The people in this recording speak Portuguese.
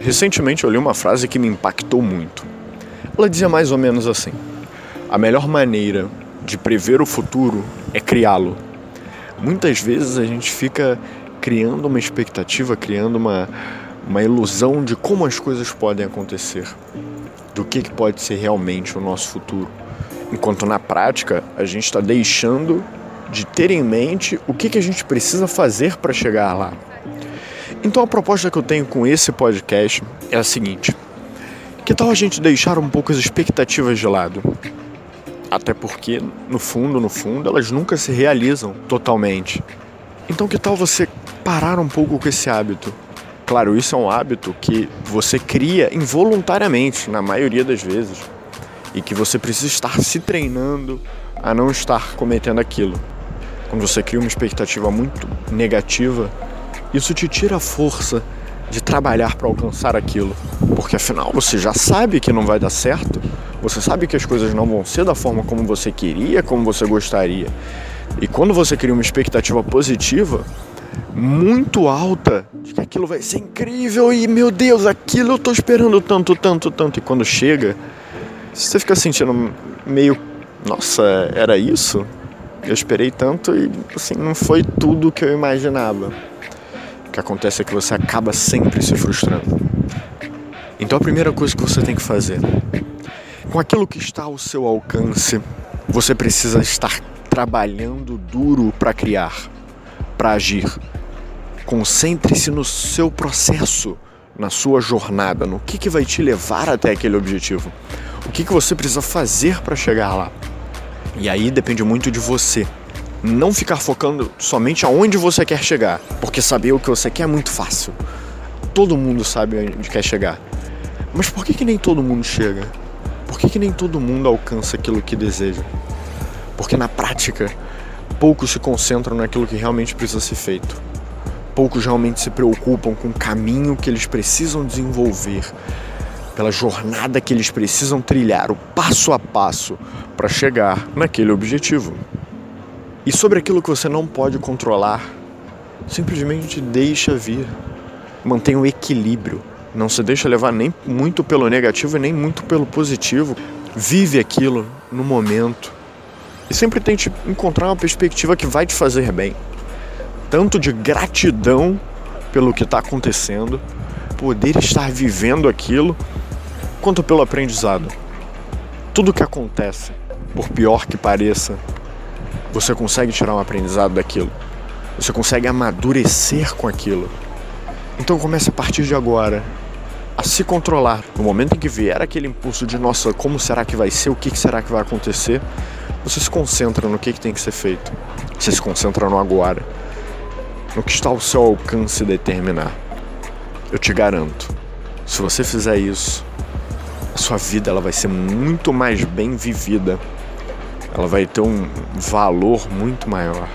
Recentemente eu li uma frase que me impactou muito. Ela dizia mais ou menos assim: A melhor maneira de prever o futuro é criá-lo. Muitas vezes a gente fica criando uma expectativa, criando uma, uma ilusão de como as coisas podem acontecer, do que, que pode ser realmente o nosso futuro. Enquanto na prática a gente está deixando de ter em mente o que, que a gente precisa fazer para chegar lá. Então a proposta que eu tenho com esse podcast é a seguinte: que tal a gente deixar um pouco as expectativas de lado? Até porque, no fundo, no fundo, elas nunca se realizam totalmente. Então, que tal você parar um pouco com esse hábito? Claro, isso é um hábito que você cria involuntariamente, na maioria das vezes, e que você precisa estar se treinando a não estar cometendo aquilo. Quando você cria uma expectativa muito negativa, isso te tira a força de trabalhar para alcançar aquilo, porque afinal você já sabe que não vai dar certo, você sabe que as coisas não vão ser da forma como você queria, como você gostaria. E quando você cria uma expectativa positiva, muito alta, de que aquilo vai ser incrível e meu Deus, aquilo eu tô esperando tanto, tanto, tanto. E quando chega, você fica sentindo meio, nossa, era isso? Eu esperei tanto e assim, não foi tudo o que eu imaginava. Que acontece é que você acaba sempre se frustrando. Então a primeira coisa que você tem que fazer com aquilo que está ao seu alcance, você precisa estar trabalhando duro para criar, para agir. Concentre-se no seu processo, na sua jornada, no que, que vai te levar até aquele objetivo. O que, que você precisa fazer para chegar lá. E aí depende muito de você. Não ficar focando somente aonde você quer chegar, porque saber o que você quer é muito fácil. Todo mundo sabe onde quer chegar. Mas por que, que nem todo mundo chega? Por que, que nem todo mundo alcança aquilo que deseja? Porque na prática, poucos se concentram naquilo que realmente precisa ser feito. Poucos realmente se preocupam com o caminho que eles precisam desenvolver, pela jornada que eles precisam trilhar, o passo a passo para chegar naquele objetivo. E sobre aquilo que você não pode controlar, simplesmente deixa vir. Mantenha o equilíbrio não se deixa levar nem muito pelo negativo e nem muito pelo positivo. Vive aquilo no momento. E sempre tente encontrar uma perspectiva que vai te fazer bem. Tanto de gratidão pelo que está acontecendo, poder estar vivendo aquilo, quanto pelo aprendizado. Tudo que acontece, por pior que pareça, você consegue tirar um aprendizado daquilo. Você consegue amadurecer com aquilo. Então comece a partir de agora a se controlar. No momento em que vier aquele impulso de nossa, como será que vai ser, o que será que vai acontecer, você se concentra no que, tem que ser feito. Você se concentra no agora, no que está ao seu alcance determinar. Eu te garanto, se você fizer isso, a sua vida ela vai ser muito mais bem vivida. Ela vai ter um valor muito maior.